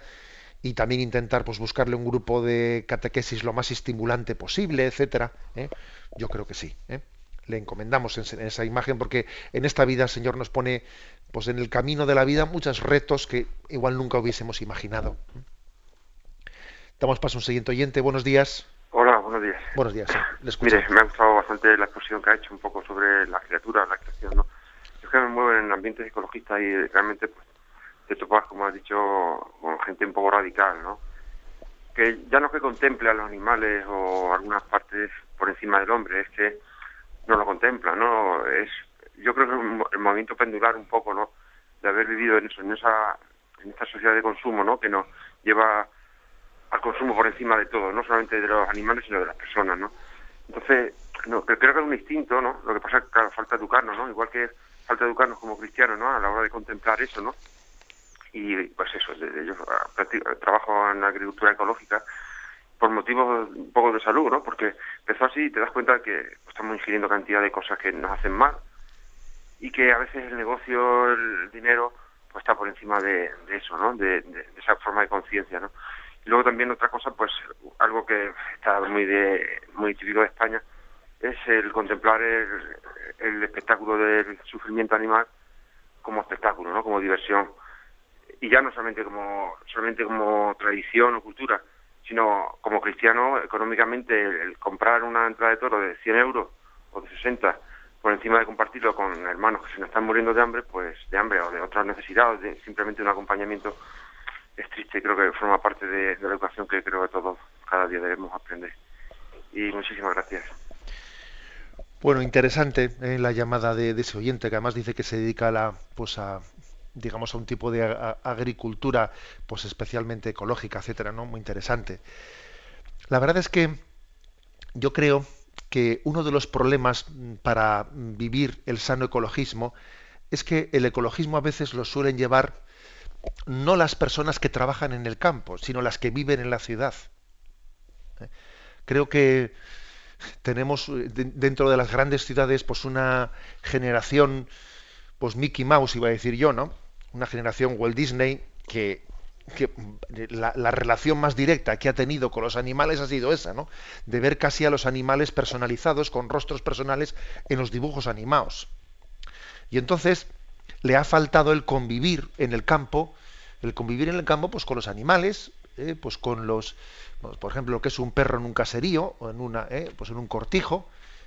y también intentar pues buscarle un grupo de catequesis lo más estimulante posible, etcétera. ¿eh? Yo creo que sí. ¿eh? Le encomendamos en, en, esa imagen porque en esta vida el Señor nos pone pues en el camino de la vida muchos retos que igual nunca hubiésemos imaginado. Damos paso a un siguiente oyente. Buenos días. Hola, buenos días. Buenos días. Mire, me ha gustado bastante la exposición que ha hecho un poco sobre la criatura, la creación, ¿no? Yo que me muevo en ambientes ecologistas y realmente pues, te topas, como has dicho, con gente un poco radical, ¿no? Que ya no es que contemple a los animales o algunas partes por encima del hombre, es que no lo contempla, ¿no? Es, yo creo que el movimiento pendular un poco, ¿no? De haber vivido en eso, en esa, en esta sociedad de consumo, ¿no? Que nos lleva al consumo por encima de todo, no solamente de los animales, sino de las personas, ¿no? Entonces, no, creo que es un instinto, ¿no? Lo que pasa es que falta educarnos, ¿no? Igual que falta educarnos como cristianos, ¿no? A la hora de contemplar eso, ¿no? Y pues eso, yo trabajo en agricultura ecológica por motivos un poco de salud, ¿no? Porque empezó así y te das cuenta que estamos ingiriendo cantidad de cosas que nos hacen mal y que a veces el negocio, el dinero, pues está por encima de, eso, ¿no? De esa forma de conciencia, ¿no? Y luego también otra cosa, pues algo que está muy de muy típico de España, es el contemplar el, espectáculo del sufrimiento animal como espectáculo, ¿no? Como diversión. Y ya no solamente como solamente como tradición o cultura, sino como cristiano, económicamente, el, comprar una entrada de toro de 100 euros o de 60 por encima de compartirlo con hermanos que se nos están muriendo de hambre, pues de hambre o de otras necesidades, de simplemente un acompañamiento es triste, creo que forma parte de, la educación que creo que todos cada día debemos aprender. Y muchísimas gracias. Bueno, interesante eh, la llamada de, ese oyente que además dice que se dedica a la, pues digamos, a un tipo de agricultura, pues especialmente ecológica, etcétera, ¿no? Muy interesante. La verdad es que yo creo que uno de los problemas para vivir el sano ecologismo es que el ecologismo a veces lo suelen llevar no las personas que trabajan en el campo, sino las que viven en la ciudad. ¿Eh? Creo que tenemos eh, dentro de las grandes ciudades pues una generación pues Mickey Mouse iba a decir yo, ¿no? Una generación Walt Disney que, la, la, relación más directa que ha tenido con los animales ha sido esa, ¿no? De ver casi a los animales personalizados con rostros personales en los dibujos animados. Y entonces le ha faltado el convivir en el campo, el convivir en el campo pues con los animales, eh, pues con los, por ejemplo, lo que es un perro en un caserío o en una, eh, pues en un cortijo.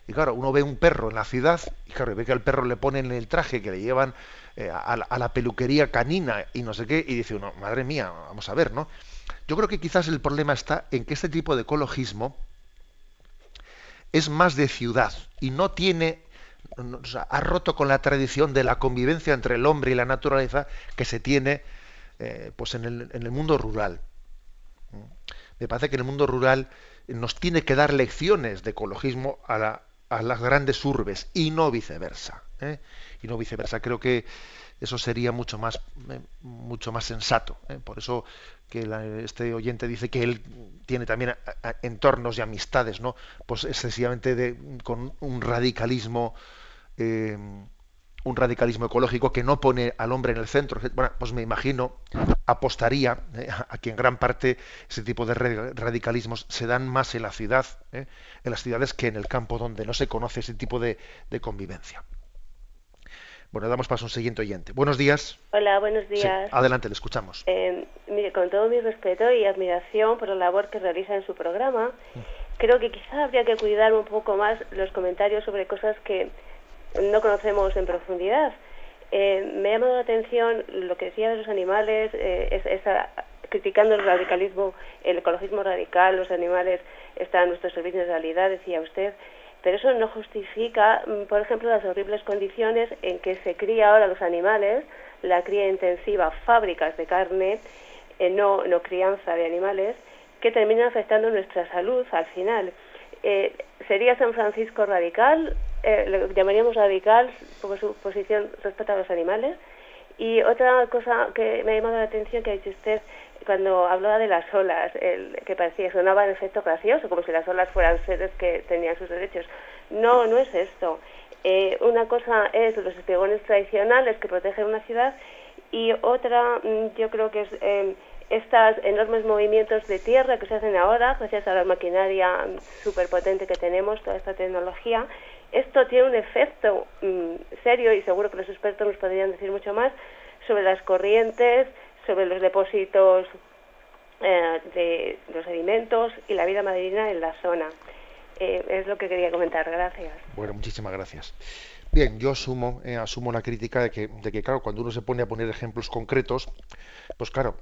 Y claro, uno ve un perro en la ciudad y claro, ve que al perro le ponen el traje que le llevan eh, a, la, la, peluquería canina y no sé qué, y dice uno, madre mía, vamos a ver, ¿no? Yo creo que quizás el problema está en que este tipo de ecologismo es más de ciudad y no tiene ha roto con la tradición de la convivencia entre el hombre y la naturaleza que se tiene eh, pues en el, mundo rural. Me parece que en el mundo rural nos tiene que dar lecciones de ecologismo a, las grandes urbes y no viceversa. ¿eh? Y no viceversa. Creo que eso sería mucho más, eh, mucho más sensato. Por eso que este oyente dice que él tiene también entornos y amistades, ¿no? Pues excesivamente de, con un radicalismo eh, un radicalismo ecológico que no pone al hombre en el centro. Bueno, pues me imagino, apostaría eh, a que en gran parte ese tipo de radicalismos se dan más en la ciudad, eh, en las ciudades que en el campo donde no se conoce ese tipo de, convivencia. Bueno, damos paso a un siguiente oyente. Buenos días. Hola, buenos días. adelante, le escuchamos. mire, con todo mi respeto y admiración por la labor que realiza en su programa, mm. creo que quizá habría que cuidar un poco más los comentarios sobre cosas que no conocemos en profundidad. Eh, me ha llamado la atención lo que decía de los animales, eh, es, criticando el radicalismo, el ecologismo radical, los animales están a nuestro servicio de realidad, decía usted, pero eso no justifica, mm, por ejemplo, las horribles condiciones en que se cría ahora los animales, la cría intensiva, fábricas de carne, eh, no, no crianza de animales, que terminan afectando nuestra salud al final. ¿Sería San Francisco radical? Eh, lo llamaríamos radical por su posición respecto a los animales. Y otra cosa que me ha llamado la atención que ha dicho usted cuando hablaba de las olas, el, que parecía, sonaba en efecto gracioso, como si las olas fueran seres que tenían sus derechos. No, no es esto. Eh, una cosa es los espigones tradicionales que protegen una ciudad y otra mm, yo creo que es eh, estos enormes movimientos de tierra que se hacen ahora gracias a la maquinaria superpotente que tenemos, toda esta tecnología, esto tiene un efecto mm, serio y seguro que los expertos nos podrían decir mucho más sobre las corrientes, sobre los depósitos eh, de los sedimentos y la vida marina en la zona. Eh, es lo que quería comentar. Gracias. Bueno, muchísimas gracias. Bien, yo asumo, eh, asumo la crítica de que, de que, claro, cuando uno se pone a poner ejemplos concretos, pues claro,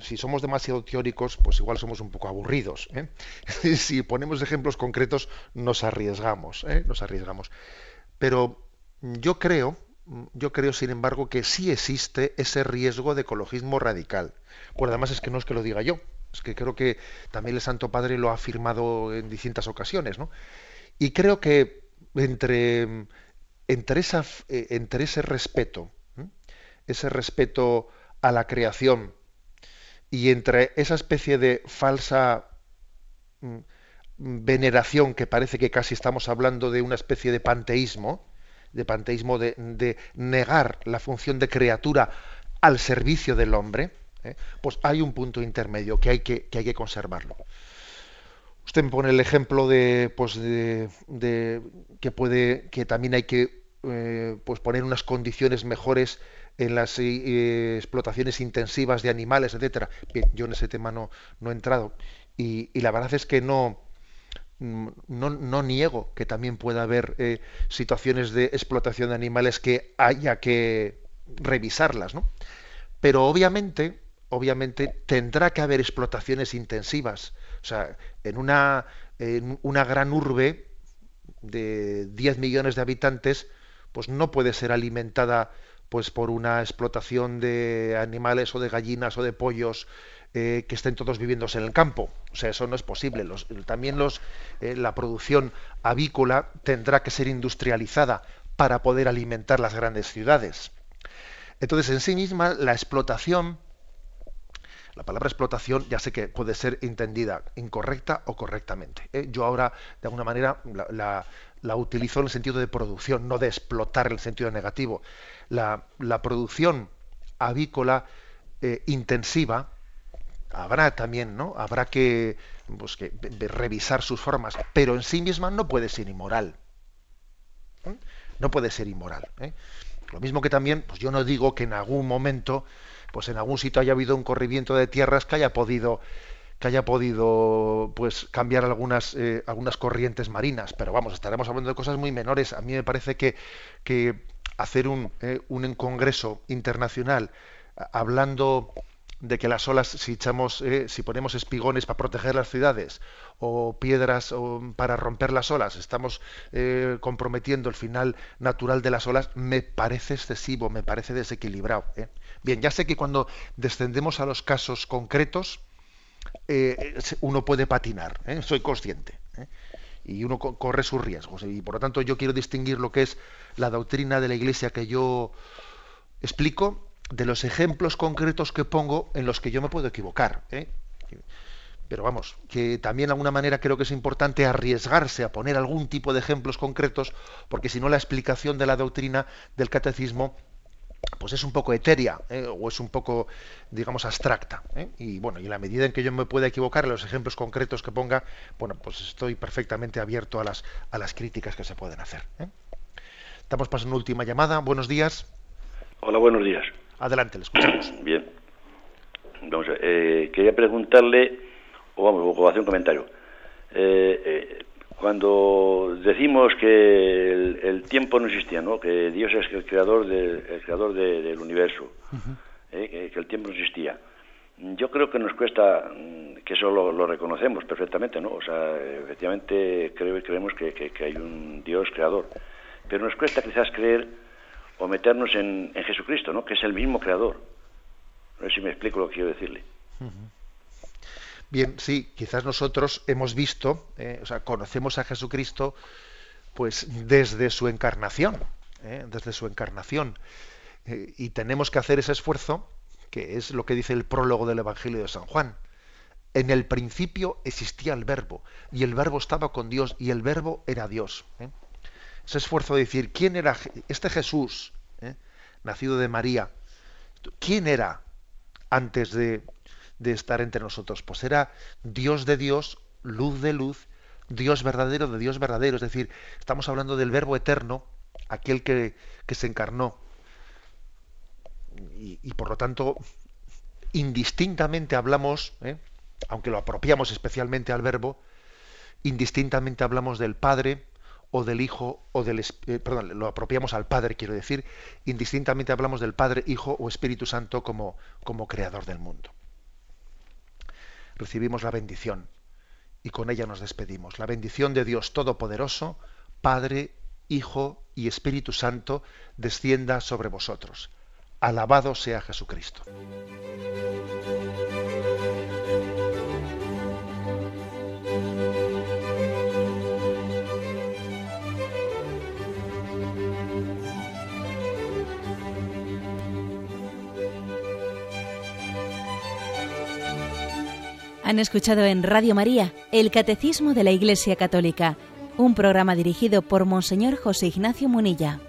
si somos demasiado teóricos, pues igual somos un poco aburridos. ¿eh? si ponemos ejemplos concretos, nos arriesgamos, ¿eh? nos arriesgamos. Pero yo creo, yo creo, sin embargo, que sí existe ese riesgo de ecologismo radical. Bueno, además es que no es que lo diga yo, es que creo que también el Santo Padre lo ha afirmado en distintas ocasiones, ¿no? Y creo que entre entre, eh, entre ese respeto, ese respeto a la creación y entre esa especie de falsa mm, veneración que parece que casi estamos hablando de una especie de panteísmo, de panteísmo de, negar la función de criatura al servicio del hombre, ¿eh? pues hay un punto intermedio que hay que, hay que conservarlo. Usted me pone el ejemplo de, pues de, que puede, que también hay que eh, pues poner unas condiciones mejores en las eh, explotaciones intensivas de animales, etcétera. Bien, yo en ese tema no, no he entrado. Y, la verdad es que no, no, no, niego que también pueda haber eh, situaciones de explotación de animales que haya que revisarlas, ¿no? Pero obviamente, obviamente tendrá que haber explotaciones intensivas. O sea, en una, en una gran urbe de 10 millones de habitantes, pues no puede ser alimentada pues por una explotación de animales o de gallinas o de pollos eh, que estén todos viviéndose en el campo. O sea, eso no es posible. también los, eh, la producción avícola tendrá que ser industrializada para poder alimentar las grandes ciudades. Entonces, en sí misma, la explotación la palabra explotación ya sé que puede ser entendida incorrecta o correctamente. ¿eh? Yo ahora, de alguna manera, la, utilizo en el sentido de producción, no de explotar en el sentido negativo. La, producción avícola eh, intensiva, habrá también, ¿no? Habrá que, pues, que, revisar sus formas, pero en sí misma no puede ser inmoral. ¿eh? No puede ser inmoral. Lo mismo que también, pues yo no digo que en algún momento pues en algún sitio haya habido un corrimiento de tierras que haya podido que haya podido pues cambiar algunas eh, algunas corrientes marinas pero vamos estaremos hablando de cosas muy menores a mí me parece que, que hacer un, eh, un congreso internacional hablando de que las olas, si echamos, eh, si ponemos espigones para proteger las ciudades o piedras para romper las olas, estamos eh, comprometiendo el final natural de las olas, me parece excesivo, me parece desequilibrado. ¿eh? Bien, ya sé que cuando descendemos a los casos concretos, uno puede patinar, soy consciente. Y uno corre sus riesgos. Y por lo tanto yo quiero distinguir lo que es la doctrina de la Iglesia que yo explico de los ejemplos concretos que pongo en los que yo me puedo equivocar. ¿eh? Pero vamos, que también de alguna manera creo que es importante arriesgarse a poner algún tipo de ejemplos concretos, porque si no la explicación de la doctrina del catecismo pues es un poco etérea ¿eh? o es un poco, digamos, abstracta. ¿eh? Y bueno, y en la medida en que yo me pueda equivocar en los ejemplos concretos que ponga, bueno, pues estoy perfectamente abierto a las, a las críticas que se pueden hacer. Estamos pasando última llamada. Buenos días. Hola, buenos días. Adelante, le escuchamos. Bien. Vamos eh, quería preguntarle, o vamos, o hacer un comentario. Eh, eh, cuando decimos que el, tiempo no existía, ¿no? que Dios es el creador, el creador del universo, que, el tiempo no existía, yo creo que nos cuesta, mm, que eso lo, reconocemos perfectamente, ¿no? O sea, efectivamente creo, creemos que, que hay un Dios creador, pero nos cuesta quizás creer o meternos en, Jesucristo, ¿no? que es el mismo creador. No sé si me explico lo que quiero decirle. Bien, sí, quizás nosotros hemos visto, eh, o sea, conocemos a Jesucristo, pues desde su encarnación, eh, desde su encarnación, eh, y tenemos que hacer ese esfuerzo, que es lo que dice el prólogo del Evangelio de San Juan. En el principio existía el Verbo, y el Verbo estaba con Dios, y el Verbo era Dios ese esfuerzo de decir, ¿quién era este Jesús, nacido de María? ¿Quién era antes de, estar entre nosotros? Pues era Dios de Dios, luz de luz, Dios verdadero de Dios verdadero. Es decir, estamos hablando del Verbo eterno, aquel que, se encarnó. Y, por lo tanto, indistintamente hablamos, ¿eh? aunque lo apropiamos especialmente al verbo, indistintamente hablamos del Padre o del Hijo o del eh, perdón, lo apropiamos al Padre, quiero decir, indistintamente hablamos del Padre, Hijo o Espíritu Santo como, como creador del mundo. Recibimos la bendición y con ella nos despedimos. La bendición de Dios Todopoderoso, Padre, Hijo y Espíritu Santo, descienda sobre vosotros. Alabado sea Jesucristo. Han escuchado en Radio María el Catecismo de la Iglesia Católica, un programa dirigido por Monseñor José Ignacio Munilla.